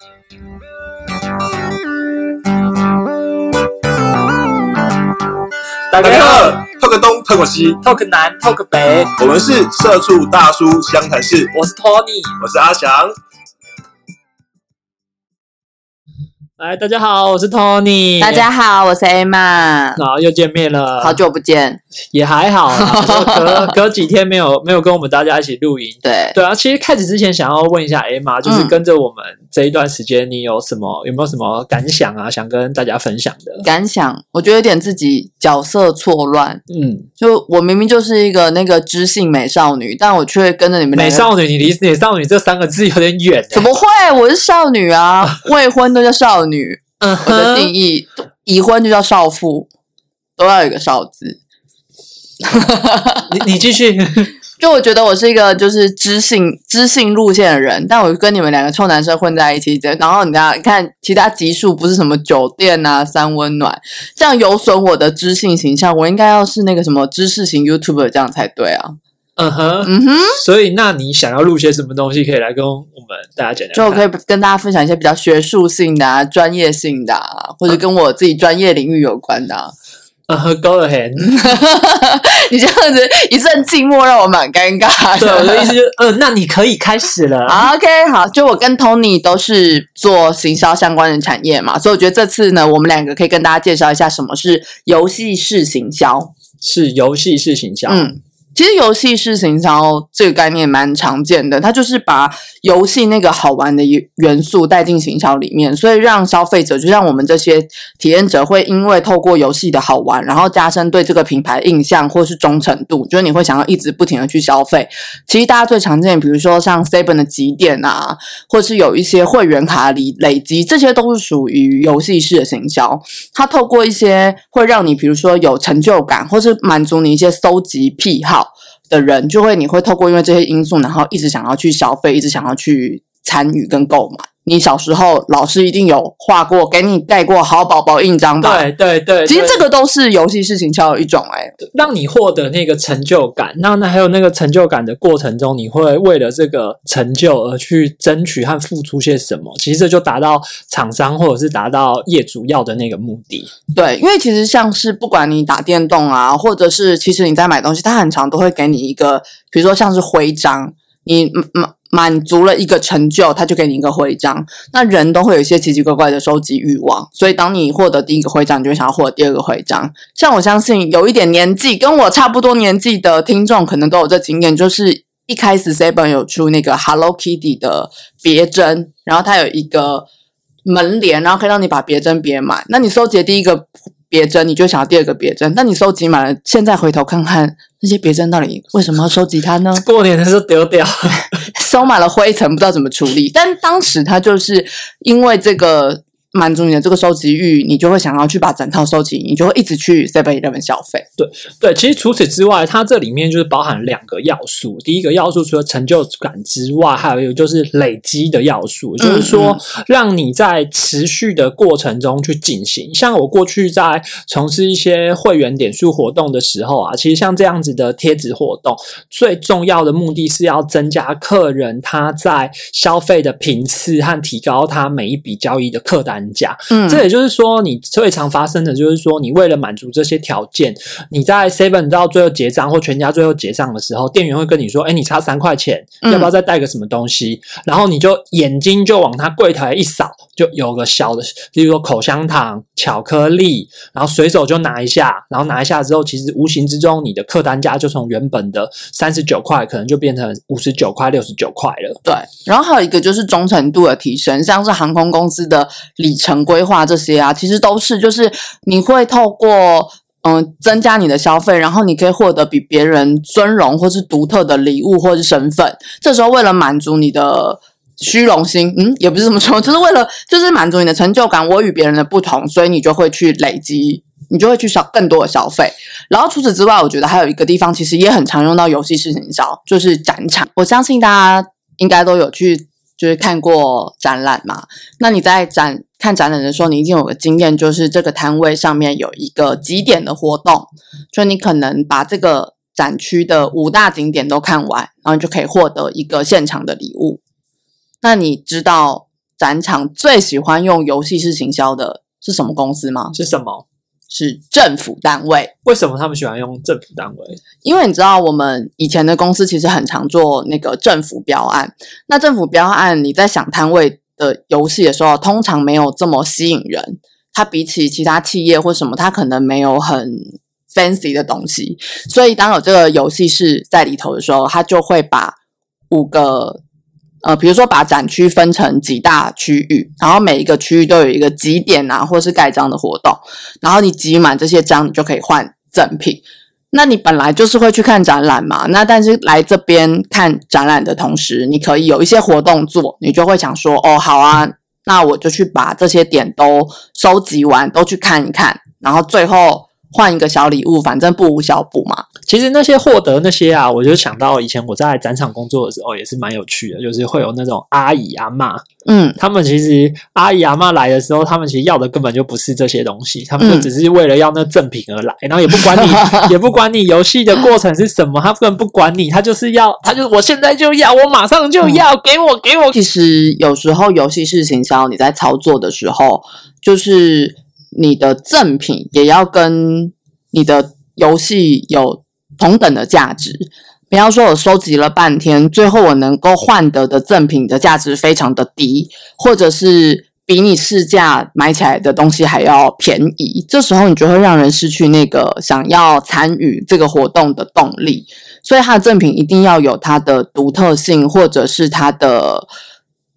大家好，talk 东 talk 西，talk 南 talk 北，我们是社畜大叔湘潭市，我是 Tony，我是阿翔。来，大家好，我是 Tony。大家好，我是 Emma。好，又见面了，好久不见，也还好啦，隔隔几天没有没有跟我们大家一起录音。对对啊，其实开始之前想要问一下 Emma，就是跟着我们这一段时间，你有什么有没有什么感想啊？想跟大家分享的感想，我觉得有点自己角色错乱。嗯，就我明明就是一个那个知性美少女，但我却跟着你们美少女，你离美少女这三个字有点远。怎么会？我是少女啊，未婚都叫少女。嗯，我的定义，已婚就叫少妇，都要有一个少字。你你继续。就我觉得我是一个就是知性知性路线的人，但我跟你们两个臭男生混在一起，然后你看看其他级数不是什么酒店啊、三温暖，这样有损我的知性形象。我应该要是那个什么知识型 YouTuber 这样才对啊。嗯哼，嗯哼。所以那你想要录些什么东西，可以来跟我们大家讲讲。就我可以跟大家分享一些比较学术性的、啊、专业性的，啊，或者跟我自己专业领域有关的。嗯，Go ahead。你这样子一阵静默，让我蛮尴尬的。对，我的意思就是，嗯，那你可以开始了。OK，好，就我跟 Tony 都是做行销相关的产业嘛，所以我觉得这次呢，我们两个可以跟大家介绍一下什么是游戏式行销。是游戏式行销。嗯。其实游戏式行销这个概念蛮常见的，它就是把游戏那个好玩的元素带进行销里面，所以让消费者就像我们这些体验者会因为透过游戏的好玩，然后加深对这个品牌印象或是忠诚度，就是你会想要一直不停的去消费。其实大家最常见，比如说像 Seven 的集点啊，或是有一些会员卡里累积，这些都是属于游戏式的行销。它透过一些会让你比如说有成就感，或是满足你一些搜集癖好。的人就会，你会透过因为这些因素，然后一直想要去消费，一直想要去参与跟购买。你小时候老师一定有画过，给你盖过好宝宝印章吧？对对对，其实这个都是游戏式行销的一种哎，让你获得那个成就感。那那还有那个成就感的过程中，你会为了这个成就而去争取和付出些什么？其实这就达到厂商或者是达到业主要的那个目的。对，因为其实像是不管你打电动啊，或者是其实你在买东西，它很常都会给你一个，比如说像是徽章，你买。满足了一个成就，他就给你一个徽章。那人都会有一些奇奇怪怪的收集欲望，所以当你获得第一个徽章，你就会想要获得第二个徽章。像我相信有一点年纪跟我差不多年纪的听众，可能都有这经验，就是一开始 Seven 有出那个 Hello Kitty 的别针，然后它有一个门帘，然后可以让你把别针别满。那你收集第一个。别针，你就想要第二个别针，那你收集满了，现在回头看看那些别针到底为什么要收集它呢？过年的时候丢掉，收满了灰尘，不知道怎么处理。但当时他就是因为这个。满足你的这个收集欲，你就会想要去把整套收集，你就会一直去 Seven Eleven 消费。对对，其实除此之外，它这里面就是包含两个要素。第一个要素除了成就感之外，还有一个就是累积的要素，就是说让你在持续的过程中去进行。像我过去在从事一些会员点数活动的时候啊，其实像这样子的贴纸活动，最重要的目的是要增加客人他在消费的频次和提高他每一笔交易的客单。价，嗯，这也就是说，你最常发生的就是说，你为了满足这些条件，你在 Seven 到最后结账或全家最后结账的时候，店员会跟你说：“哎，你差三块钱，要不要再带个什么东西？”然后你就眼睛就往他柜台一扫，就有个小的，例如说口香糖、巧克力，然后随手就拿一下，然后拿一下之后，其实无形之中你的客单价就从原本的三十九块，可能就变成五十九块、六十九块了。对，然后还有一个就是忠诚度的提升，像是航空公司的礼。里程规划这些啊，其实都是就是你会透过嗯增加你的消费，然后你可以获得比别人尊荣或是独特的礼物或是身份。这时候为了满足你的虚荣心，嗯，也不是这么说，就是为了就是满足你的成就感，我与别人的不同，所以你就会去累积，你就会去少更多的消费。然后除此之外，我觉得还有一个地方其实也很常用到游戏式营销，就是展场。我相信大家应该都有去。就是看过展览嘛，那你在展看展览的时候，你一定有个经验，就是这个摊位上面有一个几点的活动，就你可能把这个展区的五大景点都看完，然后你就可以获得一个现场的礼物。那你知道展场最喜欢用游戏式行销的是什么公司吗？是什么？是政府单位。为什么他们喜欢用政府单位？因为你知道，我们以前的公司其实很常做那个政府标案。那政府标案，你在想摊位的游戏的时候，通常没有这么吸引人。它比起其他企业或什么，它可能没有很 fancy 的东西。所以，当有这个游戏是在里头的时候，它就会把五个呃，比如说把展区分成几大区域，然后每一个区域都有一个集点啊，或是盖章的活动。然后你集满这些章，你就可以换赠品。那你本来就是会去看展览嘛，那但是来这边看展览的同时，你可以有一些活动做，你就会想说，哦，好啊，那我就去把这些点都收集完，都去看一看，然后最后换一个小礼物，反正不无小补嘛。其实那些获得那些啊，我就想到以前我在展场工作的时候，也是蛮有趣的，就是会有那种阿姨阿嬷，嗯，他们其实阿姨阿嬷来的时候，他们其实要的根本就不是这些东西，他们就嗯只是为了要那赠品而来，然后也不管你，也不管你游戏的过程是什么，他根本不管你，他就是要，他就是我现在就要，我马上就要，给我给我。其实有时候游戏式行销你在操作的时候，就是你的赠品也要跟你的游戏有同等的价值。不要说我收集了半天，最后我能够换得的赠品的价值非常的低，或者是比你市价买起来的东西还要便宜，这时候你就会让人失去那个想要参与这个活动的动力。所以它的赠品一定要有它的独特性，或者是它的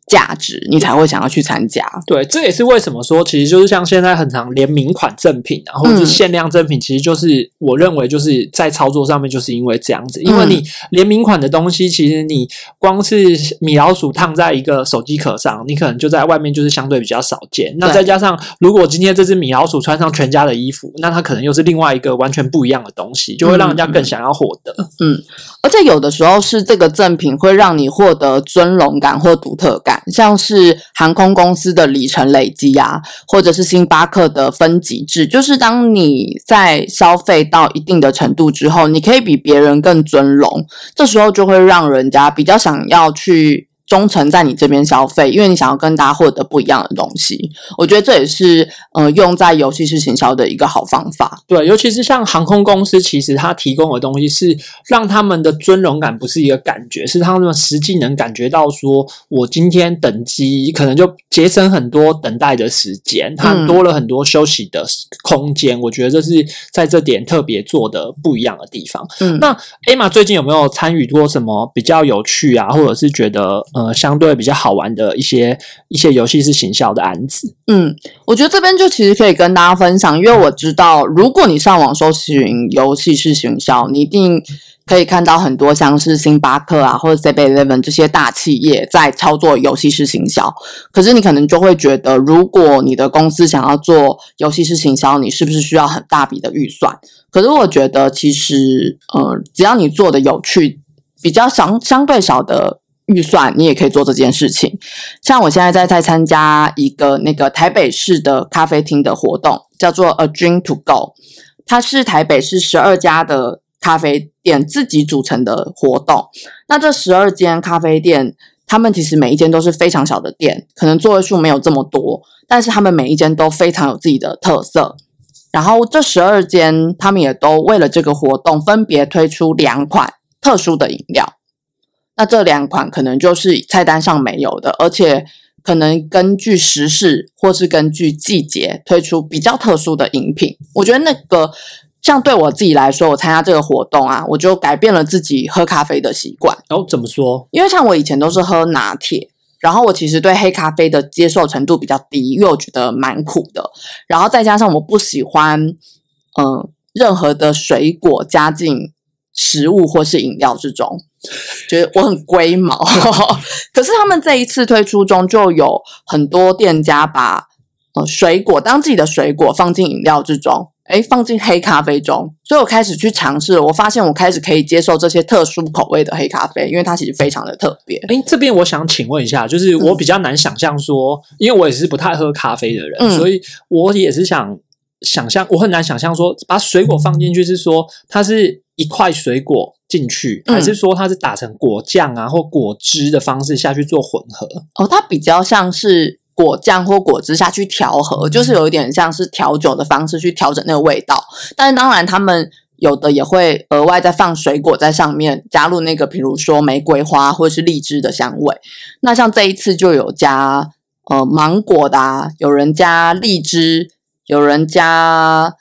价值，你才会想要去参加。对，这也是为什么说，其实就是像现在很常联名款赠品啊，或者是嗯限量赠品，其实就是我认为就是在操作上面，就是因为这样子，因为嗯你联名款的东西，其实你光是米老鼠烫在一个手机壳上，你可能就在外面就是相对比较少见。那再加上，如果今天这只米老鼠穿上全家的衣服，那它可能又是另外一个完全不一样的东西，就会让人家更想要获得。嗯而且有的时候是这个赠品会让你获得尊荣感或独特感，像是航空公司的里程累积啊，或者是星巴克的分级制，就是当你在消费到一定的程度之后，你可以比别人更尊荣，这时候就会让人家比较想要去。忠诚在你这边消费，因为你想要跟大家获得不一样的东西。我觉得这也是呃用在游戏式行销的一个好方法。对，尤其是像航空公司，其实它提供的东西是让他们的尊荣感不是一个感觉，是他们实际能感觉到说，我今天等机可能就节省很多等待的时间，它嗯多了很多休息的空间。我觉得这是在这点特别做的不一样的地方。嗯，那 Emma 最近有没有参与过什么比较有趣啊，或者是觉得呃呃相对比较好玩的一些一些游戏式行销的案子？嗯，我觉得这边就其实可以跟大家分享，因为我知道，如果你上网搜寻游戏式行销，你一定可以看到很多像是星巴克啊，或者 Seven Eleven 这些大企业在操作游戏式行销。可是你可能就会觉得，如果你的公司想要做游戏式行销，你是不是需要很大笔的预算？可是我觉得，其实呃，只要你做的有趣，比较相相对少的预算，你也可以做这件事情。像我现在在在参加一个那个台北市的咖啡厅的活动，叫做 A Drink to Go，它是台北市十二家的咖啡店自己组成的活动。那这十二间咖啡店，他们其实每一间都是非常小的店，可能座位数没有这么多，但是他们每一间都非常有自己的特色。然后这十二间，他们也都为了这个活动，分别推出两款特殊的饮料。那这两款可能就是菜单上没有的，而且可能根据时事或是根据季节推出比较特殊的饮品。我觉得那个像对我自己来说，我参加这个活动啊，我就改变了自己喝咖啡的习惯。然后怎么说？因为像我以前都是喝拿铁，然后我其实对黑咖啡的接受程度比较低，因为我觉得蛮苦的。然后再加上我不喜欢，嗯、任何的水果加进食物或是饮料之中，觉得我很龟毛。可是他们这一次推出中，就有很多店家把呃水果当自己的水果放进饮料之中。诶，放进黑咖啡中，所以我开始去尝试了。我发现我开始可以接受这些特殊口味的黑咖啡，因为它其实非常的特别。哎，这边我想请问一下，就是我比较难想象说，因为我也是不太喝咖啡的人，嗯所以我也是想想象，我很难想象说，把水果放进去是说它是一块水果进去，嗯还是说它是打成果酱啊或果汁的方式下去做混合？哦，它比较像是果酱或果汁下去调和，就是有一点像是调酒的方式去调整那个味道。但是当然，他们有的也会额外再放水果在上面，加入那个比如说玫瑰花或者是荔枝的香味。那像这一次就有加呃芒果的、啊，有人加荔枝，有人加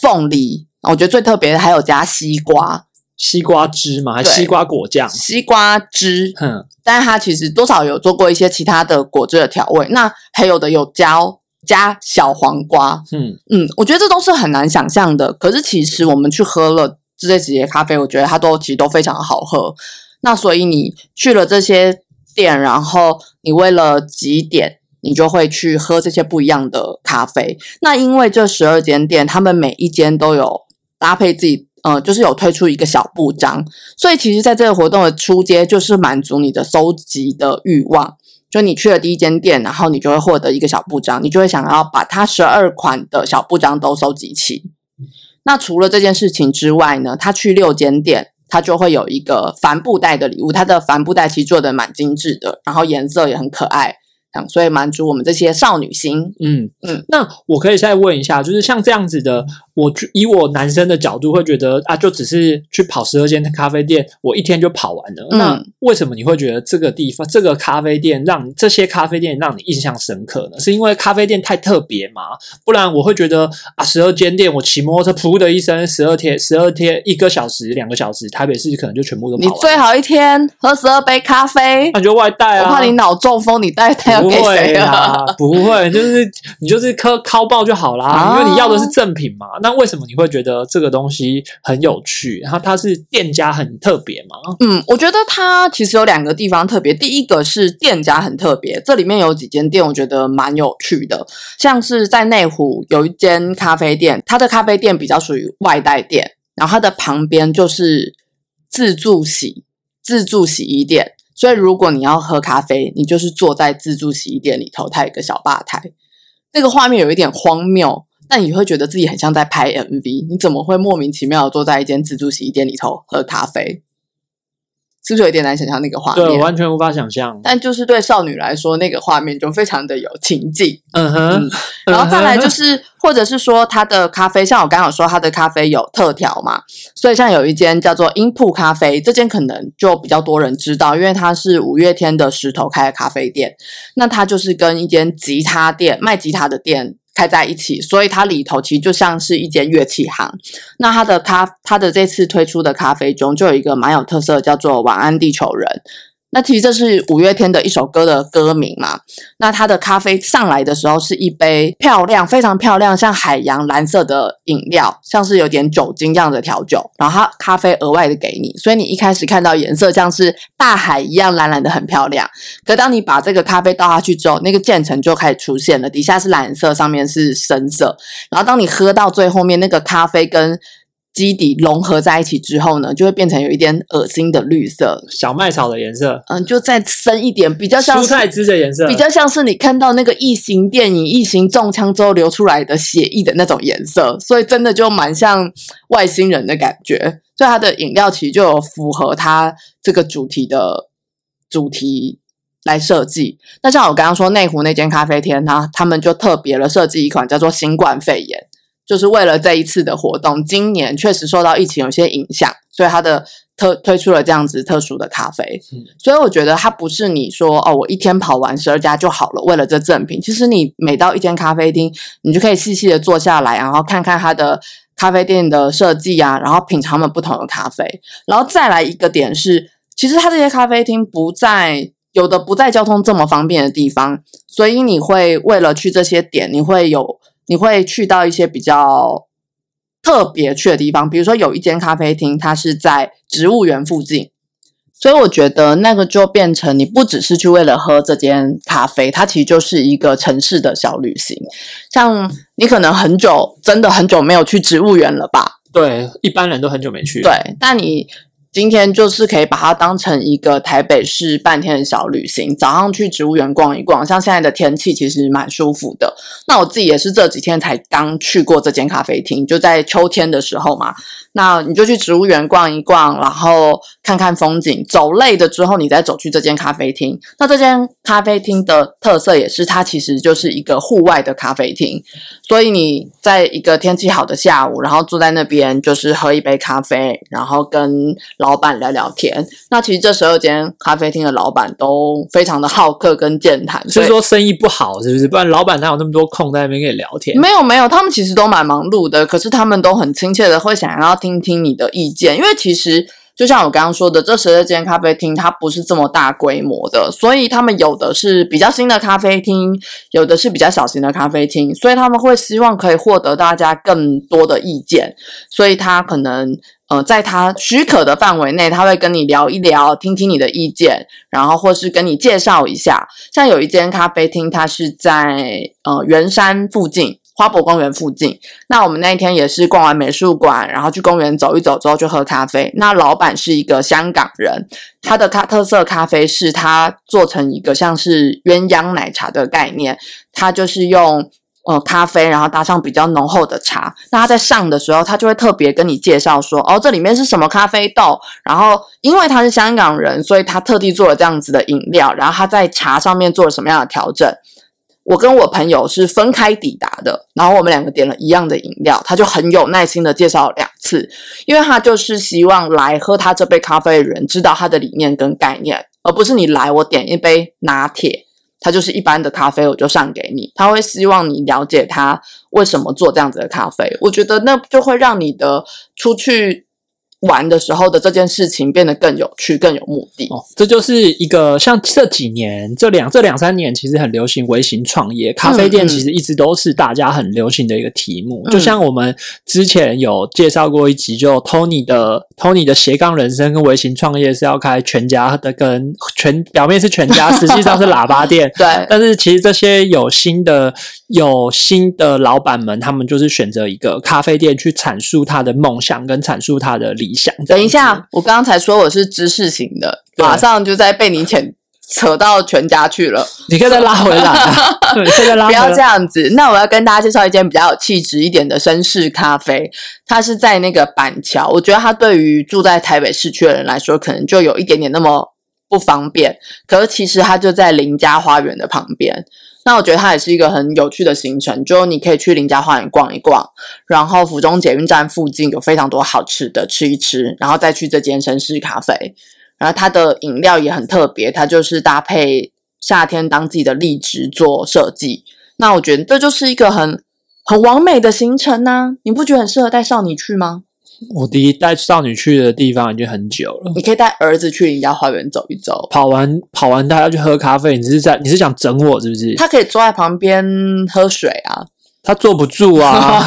凤梨，我觉得最特别的还有加西瓜，西瓜汁嘛，还是西瓜果酱？西瓜汁，嗯，但是它其实多少有做过一些其他的果汁的调味。那还有的有加加小黄瓜，嗯，嗯，我觉得这都是很难想象的。可是其实我们去喝了这些几节咖啡，我觉得它都其实都非常好喝。那所以你去了这些店，然后你为了几点，你就会去喝这些不一样的咖啡。那因为这十二间店，他们每一间都有搭配自己。呃，就是有推出一个小布章，所以其实在这个活动的初阶，就是满足你的收集的欲望。就你去了第一间店，然后你就会获得一个小布章，你就会想要把它十二款的小布章都收集齐。那除了这件事情之外呢，他去六间店，他就会有一个帆布袋的礼物。他的帆布袋其实做的蛮精致的，然后颜色也很可爱，所以满足我们这些少女心。嗯嗯嗯，那我可以再问一下，就是像这样子的，我就以我男生的角度会觉得啊，就只是去跑十二间咖啡店，我一天就跑完了。嗯那为什么你会觉得这个地方、这个咖啡店让这些咖啡店让你印象深刻呢？是因为咖啡店太特别吗？不然我会觉得啊，十二间店，我骑摩托车噗的一声，十二天、十二天一个小时、两个小时，台北市可能就全部都跑完了。你最好一天喝十二杯咖啡，那你就外带啊，我怕你脑中风，你带带 要不给谁会啦啊？，不会，就是你就是敲敲爆就好啦，啊因为你要的是正品嘛。那为什么你会觉得这个东西很有趣？然后它是店家很特别嘛？嗯，我觉得它其实有两个地方特别。第一个是店家很特别，这里面有几间店我觉得蛮有趣的，像是在内湖有一间咖啡店，它的咖啡店比较属于外带店，然后它的旁边就是自助洗自助洗衣店，所以如果你要喝咖啡，你就是坐在自助洗衣店里头，它有一个小吧台，那个画面有一点荒谬。但你会觉得自己很像在拍 MV，你怎么会莫名其妙的坐在一间自助洗衣店里头喝咖啡？是不是有点难想象那个画面对，完全无法想象。但就是对少女来说，那个画面就非常的有情境。嗯哼，嗯然后再来就是，或者是说它的咖啡，像我刚刚有说，它的咖啡有特调嘛，所以像有一间叫做音铺咖啡，这间可能就比较多人知道，因为它是五月天的石头开的咖啡店，那它就是跟一间吉他店卖吉他的店。开在一起，所以它里头其实就像是一间乐器行。那它的咖，它的这次推出的咖啡中就有一个蛮有特色的，叫做《晚安地球人》。那其实这是五月天的一首歌的歌名嘛。那它的咖啡上来的时候是一杯漂亮、非常漂亮，像海洋蓝色的饮料，像是有点酒精这样的调酒，然后它咖啡额外的给你，所以你一开始看到颜色像是大海一样蓝蓝的，很漂亮。可当你把这个咖啡倒下去之后，那个渐层就开始出现了，底下是蓝色，上面是深色。然后当你喝到最后面，那个咖啡跟基底融合在一起之后呢，就会变成有一点恶心的绿色，小麦草的颜色，嗯，就再深一点，比较像蔬菜汁的颜色，比较像是你看到那个异形电影异形中枪之后流出来的血液的那种颜色，所以真的就蛮像外星人的感觉。所以它的饮料其实就有符合它这个主题的主题来设计。那像我刚刚说内湖那间咖啡厅呢，他们就特别了设计一款叫做新冠肺炎，就是为了这一次的活动，今年确实受到疫情有些影响，所以它的特推出了这样子特殊的咖啡。所以我觉得它不是你说哦，我一天跑完十二家就好了，为了这赠品。其实你每到一间咖啡厅，你就可以细细的坐下来，然后看看它的咖啡店的设计啊，然后品尝它们不同的咖啡。然后再来一个点是，其实它这些咖啡厅不在有的不在交通这么方便的地方，所以你会为了去这些点，你会有你会去到一些比较特别去的地方，比如说有一间咖啡厅，它是在植物园附近。所以我觉得那个就变成你不只是去为了喝这间咖啡，它其实就是一个城市的小旅行。像你可能很久，真的很久没有去植物园了吧？对，一般人都很久没去。对，但你今天就是可以把它当成一个台北市半天的小旅行，早上去植物园逛一逛，像现在的天气其实蛮舒服的。那我自己也是这几天才刚去过这间咖啡厅，就在秋天的时候嘛。那你就去植物园逛一逛，然后看看风景，走累了之后，你再走去这间咖啡厅。那这间咖啡厅的特色也是，它其实就是一个户外的咖啡厅，所以你在一个天气好的下午，然后坐在那边就是喝一杯咖啡，然后跟老板聊聊天。那其实这十二间咖啡厅的老板都非常的好客跟健谈，所是以说生意不好是不是？不然老板哪有那么多空在那边跟你聊天？没有没有，他们其实都蛮忙碌的，可是他们都很亲切的会想要听听你的意见，因为其实就像我刚刚说的，这十二间咖啡厅它不是这么大规模的，所以他们有的是比较新的咖啡厅，有的是比较小型的咖啡厅，所以他们会希望可以获得大家更多的意见，所以他可能。呃，在他许可的范围内，他会跟你聊一聊，听听你的意见，然后或是跟你介绍一下。像有一间咖啡厅，它是在呃圆山附近，花博公园附近。那我们那一天也是逛完美术馆，然后去公园走一走之后就喝咖啡。那老板是一个香港人，他的咖特色咖啡是他做成一个像是鸳鸯奶茶的概念，他就是用。呃，咖啡，然后搭上比较浓厚的茶。那他在上的时候，他就会特别跟你介绍说，哦，这里面是什么咖啡豆。然后，因为他是香港人，所以他特地做了这样子的饮料。然后他在茶上面做了什么样的调整？我跟我朋友是分开抵达的，然后我们两个点了一样的饮料，他就很有耐心的介绍了两次，因为他就是希望来喝他这杯咖啡的人知道他的理念跟概念，而不是你来我点一杯拿铁。它就是一般的咖啡，我就上给你。他会希望你了解他为什么做这样子的咖啡，我觉得那就会让你的出去玩的时候的这件事情变得更有趣、更有目的。哦，这就是一个像这几年、这两这两三年，其实很流行微型创业，咖啡店其实一直都是大家很流行的一个题目。就像我们之前有介绍过一集，就 Tony 的 Tony 的斜杠人生跟微型创业是要开全家的，跟全表面是全家，实际上是喇叭店。对，但是其实这些有新的有新的老板们，他们就是选择一个咖啡店去阐述他的梦想跟阐述他的理想。等一下，我刚刚才说我是知识型的，马上就在被你扯扯到全家去了。你可以再拉回来啊，对，你可以再拉回来。不要这样子。那我要跟大家介绍一间比较有气质一点的绅士咖啡，它是在那个板桥。我觉得它对于住在台北市区的人来说，可能就有一点点那么不方便。可是其实它就在林家花园的旁边。那我觉得它也是一个很有趣的行程，就你可以去林家花园逛一逛，然后府中捷运站附近有非常多好吃的吃一吃，然后再去这间绅士咖啡。然后它的饮料也很特别，它就是搭配夏天当季的荔枝做设计。那我觉得这就是一个很很完美的行程呐、你不觉得很适合带少女去吗？我第一带少女去的地方已经很久了。你可以带儿子去你家花园走一走，跑完跑完，他要去喝咖啡。你是在你是想整我是不是？他可以坐在旁边喝水啊。他坐不住啊，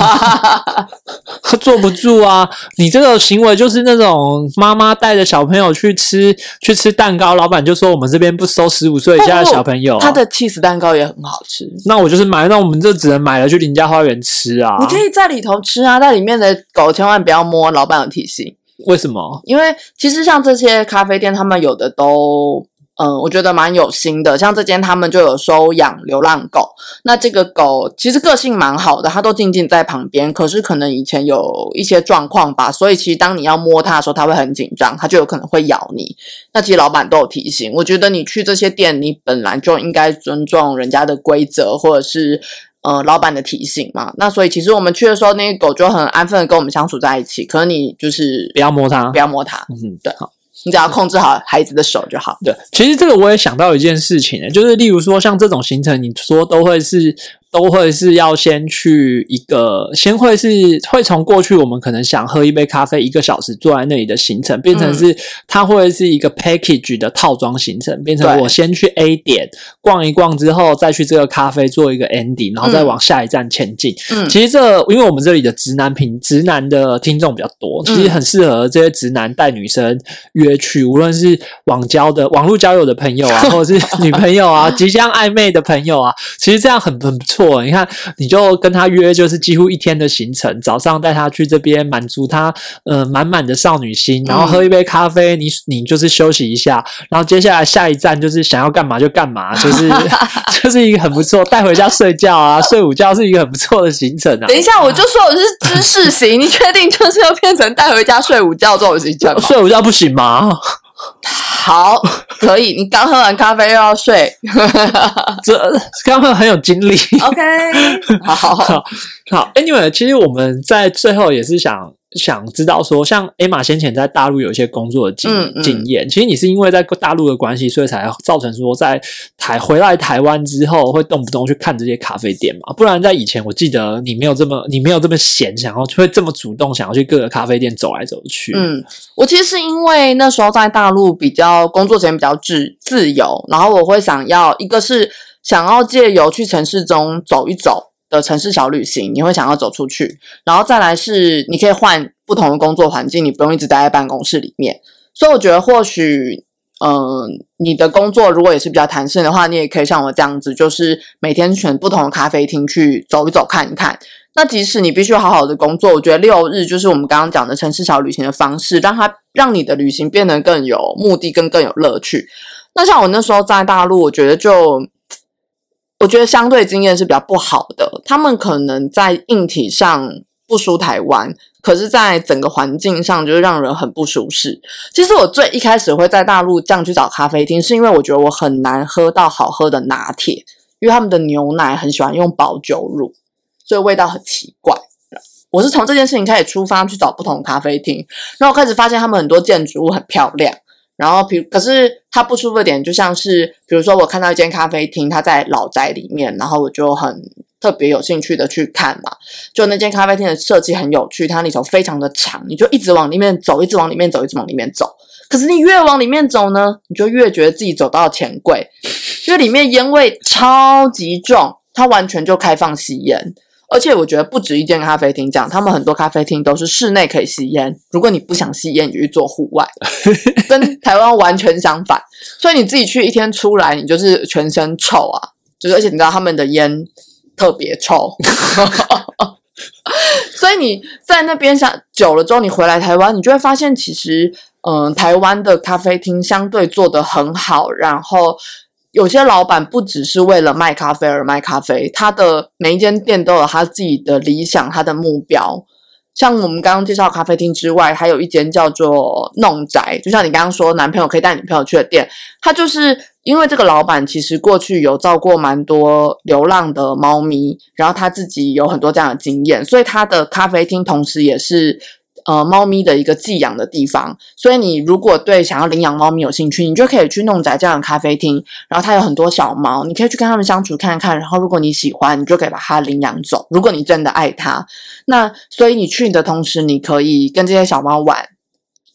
他坐不住啊！你这个行为就是那种妈妈带着小朋友去吃去吃蛋糕，老板就说我们这边不收十五岁以下的小朋友。他的 cheese 蛋糕也很好吃，那我就是买，那我们就只能买了去林家花园吃啊。你可以在里头吃啊，在里面的狗千万不要摸，老板有提醒。为什么？因为其实像这些咖啡店，他们有的都，嗯，我觉得蛮有心的。像这间他们就有收养流浪狗，那这个狗其实个性蛮好的，它都静静在旁边。可是可能以前有一些状况吧，所以其实当你要摸它的时候，它会很紧张，它就有可能会咬你。那其实老板都有提醒，我觉得你去这些店，你本来就应该尊重人家的规则，或者是。呃，老板的提醒嘛，那所以其实我们去的时候，那个狗就很安分的跟我们相处在一起。可是你就是不要摸它，不要摸它，嗯，对，好，你只要控制好孩子的手就好。对，其实这个我也想到一件事情，就是例如说像这种行程，你说都会是都会是要先去一个，先会是会从过去我们可能想喝一杯咖啡，一个小时坐在那里的行程，变成是它会是一个 package 的套装行程，变成我先去 A 点逛一逛之后，再去这个咖啡做一个 ending，然后再往下一站前进。嗯其实这因为我们这里的直男频直男的听众比较多，其实很适合这些直男带女生约去，无论是网交的网络交友的朋友啊，或者是女朋友啊，即将暧昧的朋友啊，其实这样很很不错。错。你看，你就跟他约，就是几乎一天的行程，早上带他去这边满足他呃满满的少女心，然后喝一杯咖啡，你你就是休息一下，然后接下来下一站就是想要干嘛就干嘛，就 是就是一个很不错，带回家睡觉啊，睡午觉是一个很不错的行程啊。等一下，我就说我是知识型，你确定就是要变成带回家睡午觉这种行程？睡午觉不行吗？好，可以。你刚喝完咖啡又要睡 这刚刚很有精力。，OK？好好 好，好好，Anyway，其实我们在最后也是想想知道说，像 Emma 先前在大陆有一些工作的经、嗯嗯经验，其实你是因为在大陆的关系，所以才造成说在台回来台湾之后，会动不动去看这些咖啡店嘛？不然在以前，我记得你没有这么你没有这么闲，想要会这么主动想要去各个咖啡店走来走去。嗯，我其实是因为那时候在大陆比较工作时间比较自自由，然后我会想要一个是想要借由去城市中走一走的城市小旅行，你会想要走出去，然后再来是你可以换不同的工作环境，你不用一直待在办公室里面。所以我觉得或许，嗯、你的工作如果也是比较弹性的话，你也可以像我这样子，就是每天选不同的咖啡厅去走一走看一看。那即使你必须好好的工作，我觉得六日就是我们刚刚讲的城市小旅行的方式，让它让你的旅行变得更有目的，跟更有乐趣。那像我那时候在大陆，我觉得就我觉得相对经验是比较不好的，他们可能在硬体上不输台湾，可是，在整个环境上就是让人很不舒适。其实我最一开始会在大陆这样去找咖啡厅，是因为我觉得我很难喝到好喝的拿铁，因为他们的牛奶很喜欢用保酒乳，所以味道很奇怪。我是从这件事情开始出发去找不同咖啡厅，然后开始发现他们很多建筑物很漂亮。然后，比如可是它不舒服的点，就像是比如说我看到一间咖啡厅，它在老宅里面，然后我就很特别有兴趣的去看嘛。就那间咖啡厅的设计很有趣，它里头非常的长，你就一直往里面走，一直往里面走，一直往里面走。可是你越往里面走呢，你就越觉得自己走到钱柜，因为里面烟味超级重，它完全就开放吸烟。而且我觉得不止一间咖啡厅这样，他们很多咖啡厅都是室内可以吸烟。如果你不想吸烟，你就去做户外，跟台湾完全相反。所以你自己去一天出来，你就是全身臭啊，就是而且你知道他们的烟特别臭，所以你在那边想久了之后，你回来台湾，你就会发现其实，嗯、台湾的咖啡厅相对做得很好，然后。有些老板不只是为了卖咖啡而卖咖啡，他的每一间店都有他自己的理想、他的目标。像我们刚刚介绍咖啡厅之外，还有一间叫做弄宅，就像你刚刚说，男朋友可以带女朋友去的店，他就是因为这个老板其实过去有照过蛮多流浪的猫咪，然后他自己有很多这样的经验，所以他的咖啡厅同时也是呃猫咪的一个寄养的地方。所以你如果对想要领养猫咪有兴趣，你就可以去弄宅这样的咖啡厅，然后它有很多小猫，你可以去跟它们相处看看，然后如果你喜欢，你就可以把它领养走。如果你真的爱它，那所以你去的同时，你可以跟这些小猫玩。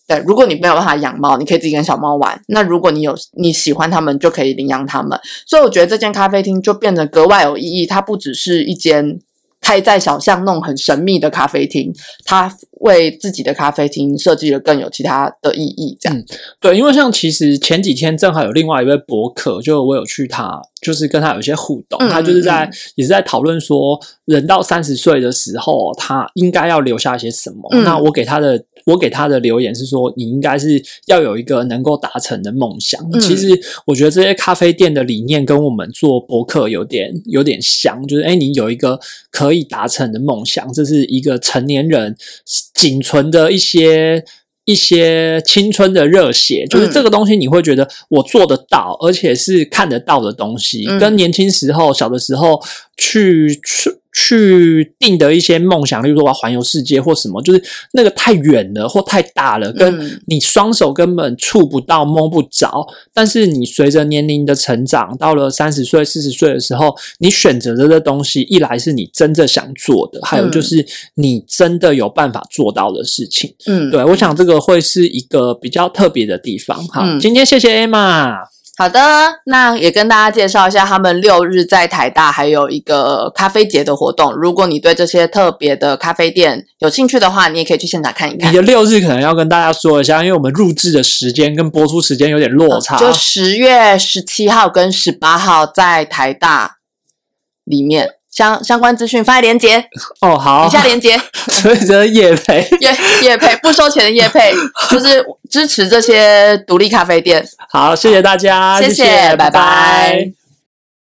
对，如果你没有办法养猫，你可以自己跟小猫玩。那如果你有你喜欢它们，就可以领养它们。所以我觉得这间咖啡厅就变得格外有意义。它不只是一间开在小巷弄很神秘的咖啡厅，它为自己的咖啡厅设计了更有其他的意义。这样，对，因为像其实前几天正好有另外一位博客，就我有去他，就是跟他有一些互动，嗯他就是在、嗯也是在讨论说，人到三十岁的时候，他应该要留下些什么。嗯那我给他的我给他的留言是说，你应该是要有一个能够达成的梦想。嗯其实我觉得这些咖啡店的理念跟我们做博客有点有点像，就是哎，你有一个可以达成的梦想，这是一个成年人仅存的一些。一些青春的热血，就是嗯这个东西，你会觉得我做得到，而且是看得到的东西，嗯跟年轻时候、小的时候去去去定的一些梦想，例如说我要环游世界或什么，就是那个太远了或太大了，跟嗯你双手根本触不到、摸不着。但是你随着年龄的成长，到了三十岁、四十岁的时候，你选择的这东西，一来是你真的想做的，还有就是你真的有办法做到的事情。嗯，对，我想这个会是一个比较特别的地方。好，嗯今天谢谢 Emma。好的，那也跟大家介绍一下，他们六日在台大还有一个咖啡节的活动。如果你对这些特别的咖啡店有兴趣的话，你也可以去现场看一看你。的六日可能要跟大家说一下，因为我们录制的时间跟播出时间有点落差。就十月十七号跟十八号在台大里面，相相关资讯发在链接，哦，好。以，下链接。所以这是叶配，叶叶配不收钱的叶配，就是支持这些独立咖啡店。好，谢谢大家，谢谢谢拜。拜拜